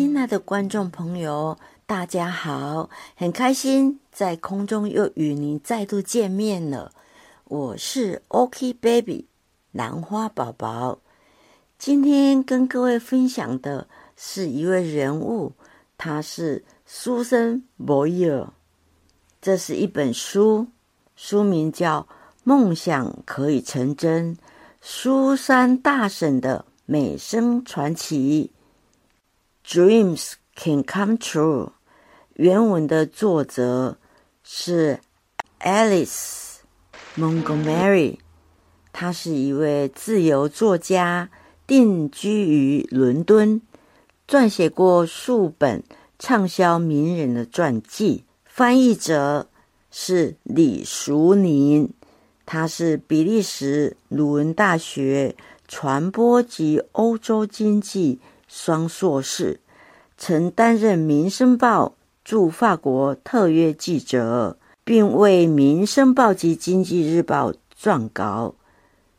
亲爱的观众朋友，大家好！很开心在空中又与您再度见面了。我是 OK Baby 兰花宝宝。今天跟各位分享的是一位人物，他是苏珊·博尔。这是一本书，书名叫《梦想可以成真：苏珊大婶的美声传奇》。Dreams can come true。原文的作者是 Alice Montgomery，她是一位自由作家，定居于伦敦，撰写过数本畅销名人的传记。翻译者是李淑宁，他是比利时鲁汶大学传播及欧洲经济。双硕士，曾担任《民生报》驻法国特约记者，并为《民生报》及《经济日报》撰稿。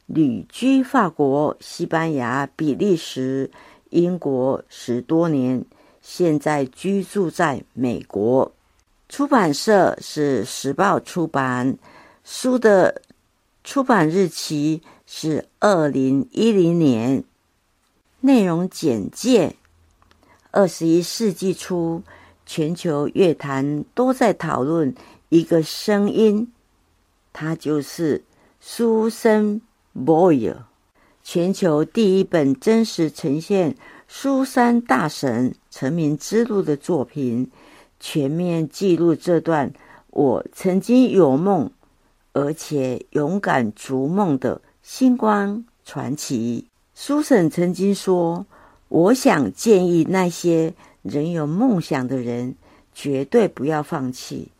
旅居法国、西班牙、比利时、英国十多年，现在居住在美国。出版社是时报出版，书的出版日期是二零一零年。内容简介：二十一世纪初，全球乐坛都在讨论一个声音，它就是苏珊·博尔。全球第一本真实呈现苏珊大神成名之路的作品，全面记录这段我曾经有梦，而且勇敢逐梦的星光传奇。苏婶曾经说：“我想建议那些仍有梦想的人，绝对不要放弃，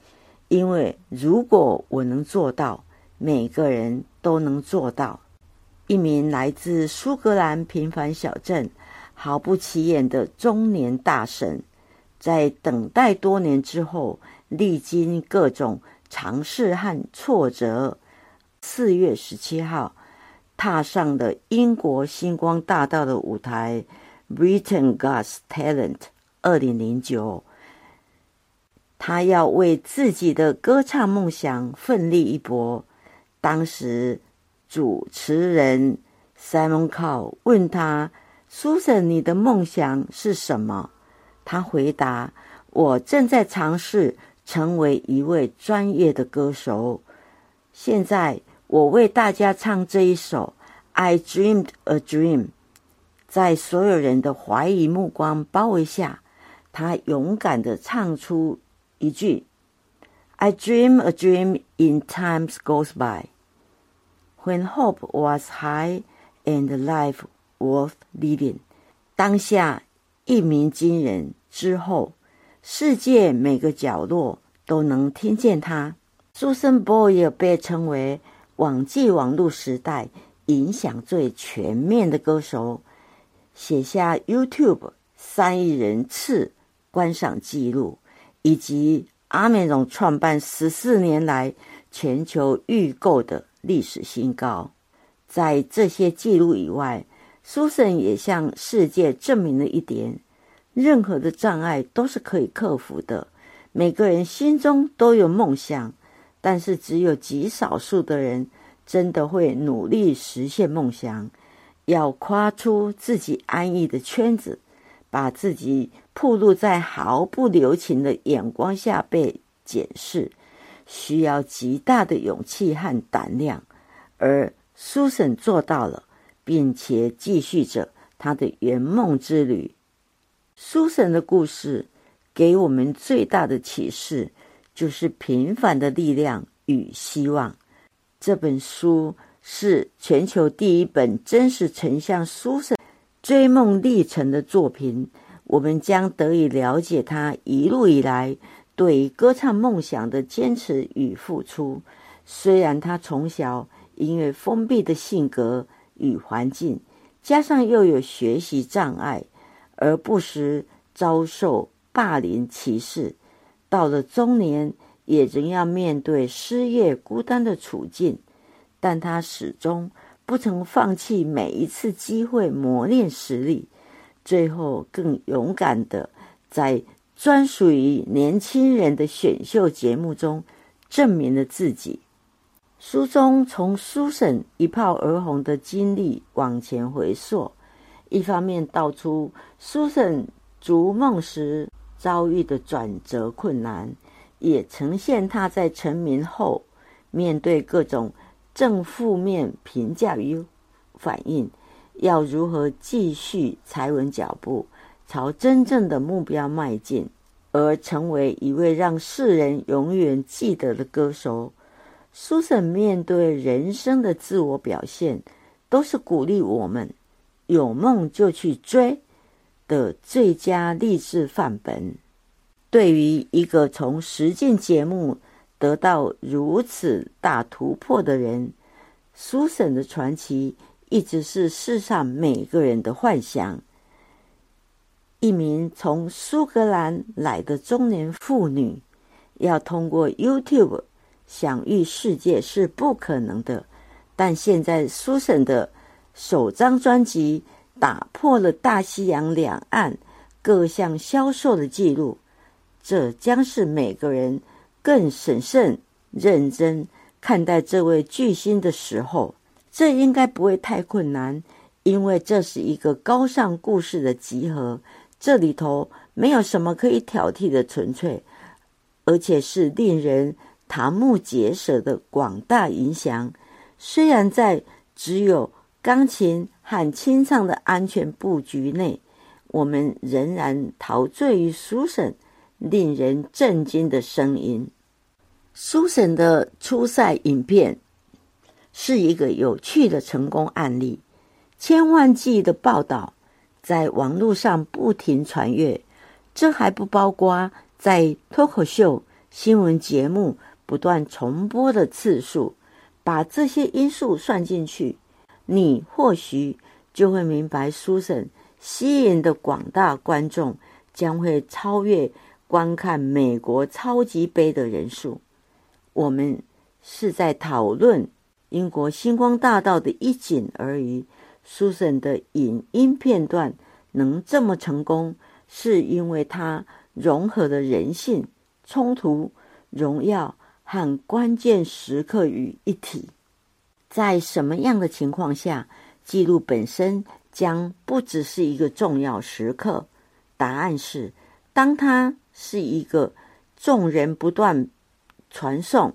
因为如果我能做到，每个人都能做到。”一名来自苏格兰平凡小镇、毫不起眼的中年大神，在等待多年之后，历经各种尝试和挫折，四月十七号。踏上了英国星光大道的舞台，Britain Got Talent 二零零九。他要为自己的歌唱梦想奋力一搏。当时主持人 Simon Cow 问他：“Susan，你的梦想是什么？”他回答：“我正在尝试成为一位专业的歌手。现在。”我为大家唱这一首《I Dreamed a Dream》，在所有人的怀疑目光包围下，他勇敢地唱出一句：“I dream a dream in times goes by, when hope was high and life worth living。”当下一鸣惊人之后，世界每个角落都能听见他。苏珊·博尔被称为。网际网络时代影响最全面的歌手，写下 YouTube 三亿人次观赏记录，以及阿美荣创办十四年来全球预购的历史新高。在这些记录以外，苏珊也向世界证明了一点：任何的障碍都是可以克服的。每个人心中都有梦想。但是，只有极少数的人真的会努力实现梦想。要跨出自己安逸的圈子，把自己暴露在毫不留情的眼光下被检视，需要极大的勇气和胆量。而苏珊做到了，并且继续着他的圆梦之旅。苏珊的故事给我们最大的启示。就是平凡的力量与希望。这本书是全球第一本真实呈现苏珊追梦历程的作品。我们将得以了解他一路以来对歌唱梦想的坚持与付出。虽然他从小因为封闭的性格与环境，加上又有学习障碍，而不时遭受霸凌歧视。到了中年，也仍要面对失业、孤单的处境，但他始终不曾放弃每一次机会磨练实力。最后更勇敢的在专属于年轻人的选秀节目中证明了自己。书中从苏婶一炮而红的经历往前回溯，一方面道出苏婶逐梦时遭遇的转折困难，也呈现他在成名后面对各种正负面评价与反应，要如何继续踩稳脚步，朝真正的目标迈进，而成为一位让世人永远记得的歌手。苏珊面对人生的自我表现，都是鼓励我们有梦就去追的最佳励志范本。对于一个从实践节目得到如此大突破的人，苏珊的传奇一直是世上每个人的幻想。一名从苏格兰来的中年妇女，要通过 YouTube。享誉世界是不可能的，但现在苏婶的首张专辑打破了大西洋两岸各项销售的记录，这将是每个人更审慎、认真看待这位巨星的时候。这应该不会太困难，因为这是一个高尚故事的集合，这里头没有什么可以挑剔的纯粹，而且是令人。瞠目结舌的广大影响，虽然在只有钢琴和清唱的安全布局内，我们仍然陶醉于苏婶令人震惊的声音。苏婶的初赛影片是一个有趣的成功案例，千万计的报道在网络上不停传阅。这还不包括在脱口秀新闻节目。不断重播的次数，把这些因素算进去，你或许就会明白，苏婶吸引的广大观众将会超越观看美国超级杯的人数。我们是在讨论英国星光大道的一景而已。苏婶的影音片段能这么成功，是因为它融合了人性、冲突、荣耀。和关键时刻于一体，在什么样的情况下，记录本身将不只是一个重要时刻？答案是，当它是一个众人不断传颂、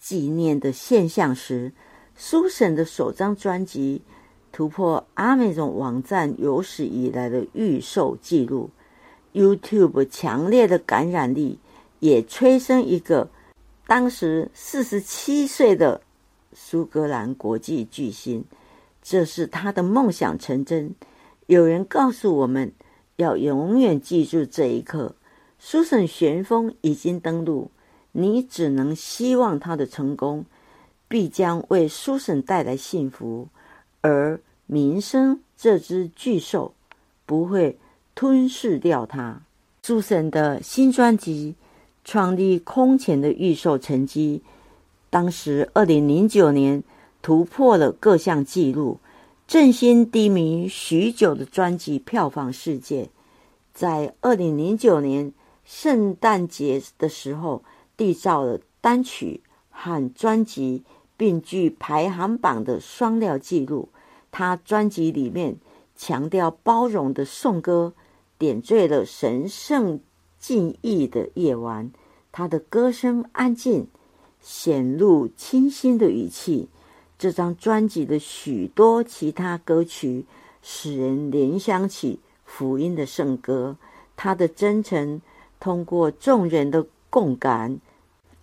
纪念的现象时。苏婶的首张专辑突破阿美总网站有史以来的预售记录，YouTube 强烈的感染力也催生一个。当时四十七岁的苏格兰国际巨星，这是他的梦想成真。有人告诉我们要永远记住这一刻。苏神旋风已经登陆，你只能希望他的成功必将为苏神带来幸福，而名声这只巨兽不会吞噬掉他。苏神的新专辑。创立空前的预售成绩，当时二零零九年突破了各项纪录，振兴低迷许久的专辑票房世界，在二零零九年圣诞节的时候缔造了单曲和专辑并具排行榜的双料纪录。他专辑里面强调包容的颂歌，点缀了神圣。静谧的夜晚，他的歌声安静，显露清新的语气。这张专辑的许多其他歌曲，使人联想起福音的圣歌。他的真诚通过众人的共感，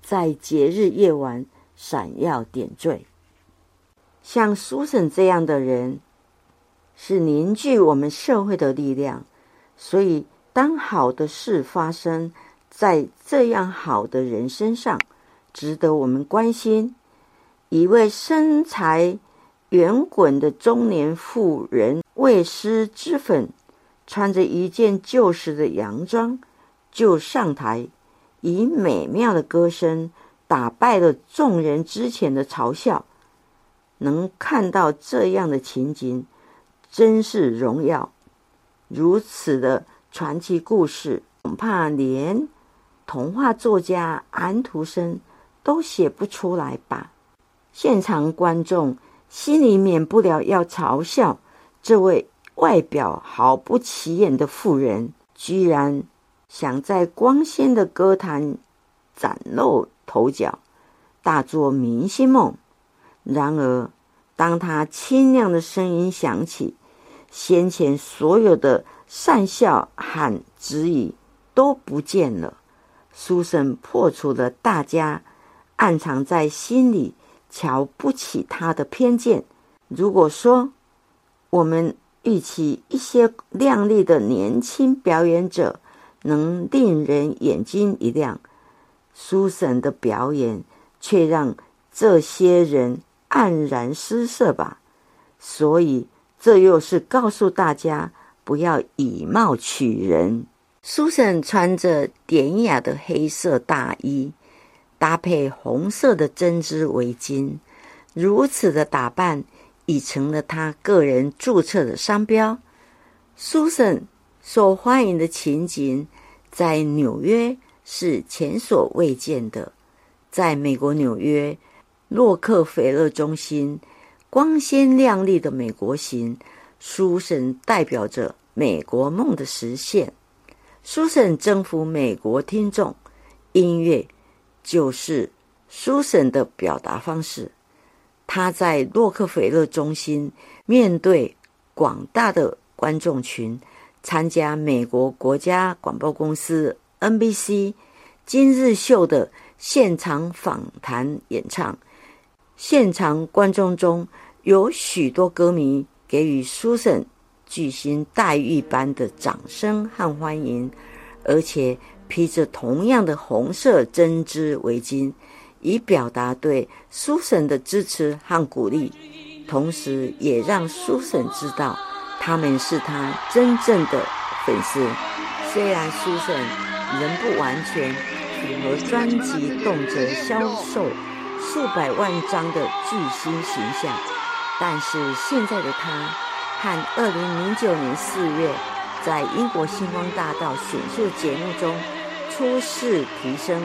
在节日夜晚闪耀点缀。像苏婶这样的人，是凝聚我们社会的力量。所以。当好的事发生在这样好的人身上，值得我们关心。一位身材圆滚的中年妇人，为施脂粉，穿着一件旧时的洋装，就上台，以美妙的歌声打败了众人之前的嘲笑。能看到这样的情景，真是荣耀。如此的传奇故事，恐怕连童话作家安徒生都写不出来吧？现场观众心里免不了要嘲笑这位外表毫不起眼的妇人，居然想在光鲜的歌坛崭露头角，大做明星梦。然而，当他清亮的声音响起，先前所有的讪笑喊质疑都不见了。书生破除了大家暗藏在心里瞧不起他的偏见。如果说我们预期一些靓丽的年轻表演者能令人眼睛一亮，苏珊的表演却让这些人黯然失色吧。所以。这又是告诉大家不要以貌取人。苏珊穿着典雅的黑色大衣，搭配红色的针织围巾，如此的打扮已成了他个人注册的商标。苏珊受欢迎的情景在纽约是前所未见的。在美国纽约洛克菲勒中心。光鲜亮丽的美国行，，Susan 代表着美国梦的实现。书神征服美国听众，音乐就是书神的表达方式。他在洛克菲勒中心面对广大的观众群，参加美国国家广播公司 NBC 今日秀的现场访谈演唱。现场观众中。有许多歌迷给予苏珊巨星待遇般的掌声和欢迎，而且披着同样的红色针织围巾，以表达对苏婶的支持和鼓励，同时也让苏婶知道他们是他真正的粉丝。虽然苏婶仍不完全符合专辑动辄销售数百万张的巨星形象。但是现在的他，和二零零九年四月在英国星光大道选秀节目中初试提升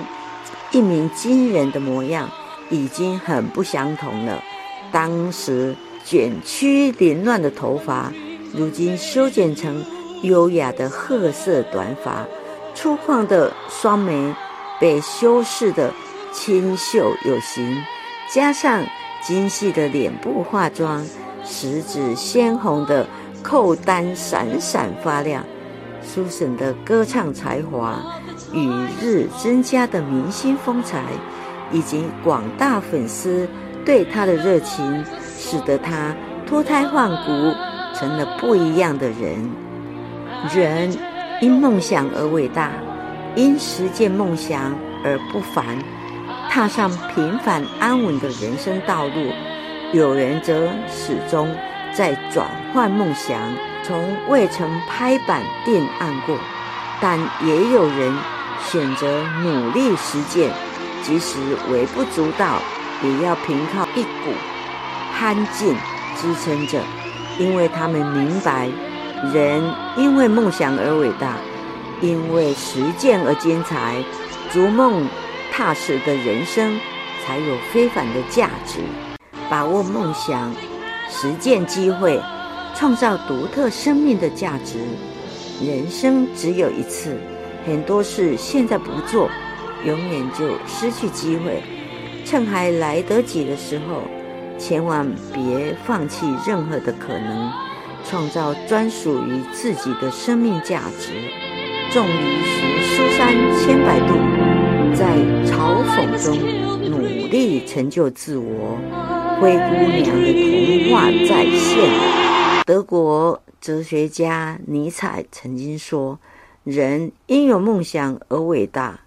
一名惊人的模样，已经很不相同了。当时卷曲凌乱的头发，如今修剪成优雅的褐色短发，粗犷的双眉被修饰的清秀有型，加上。精细的脸部化妆，食指鲜红的扣单闪闪发亮。苏珊的歌唱才华与日增加的明星风采，以及广大粉丝对她的热情，使得她脱胎换骨，成了不一样的人。人因梦想而伟大，因实践梦想而不凡。踏上平凡安稳的人生道路，有人则始终在转换梦想，从未曾拍板定案过；但也有人选择努力实践，即使微不足道，也要凭靠一股憨劲支撑着，因为他们明白，人因为梦想而伟大，因为实践而精彩，逐梦。踏实的人生才有非凡的价值。把握梦想，实践机会，创造独特生命的价值。人生只有一次，很多事现在不做，永远就失去机会。趁还来得及的时候，千万别放弃任何的可能，创造专属于自己的生命价值。众里寻书山千百度。在嘲讽中努力成就自我，灰姑娘的童话再现。德国哲学家尼采曾经说：“人因有梦想而伟大。”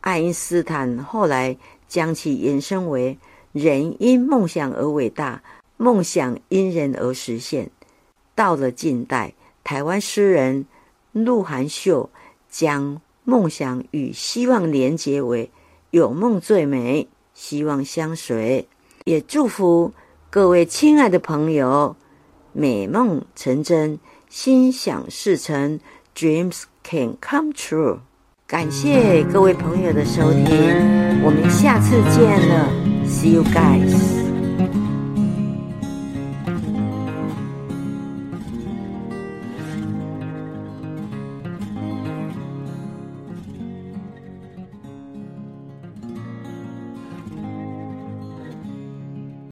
爱因斯坦后来将其延伸为：“人因梦想而伟大，梦想因人而实现。”到了近代，台湾诗人陆含秀将。梦想与希望连结为有梦最美，希望相随。也祝福各位亲爱的朋友，美梦成真，心想事成，Dreams can come true。感谢各位朋友的收听，我们下次见了，See you guys。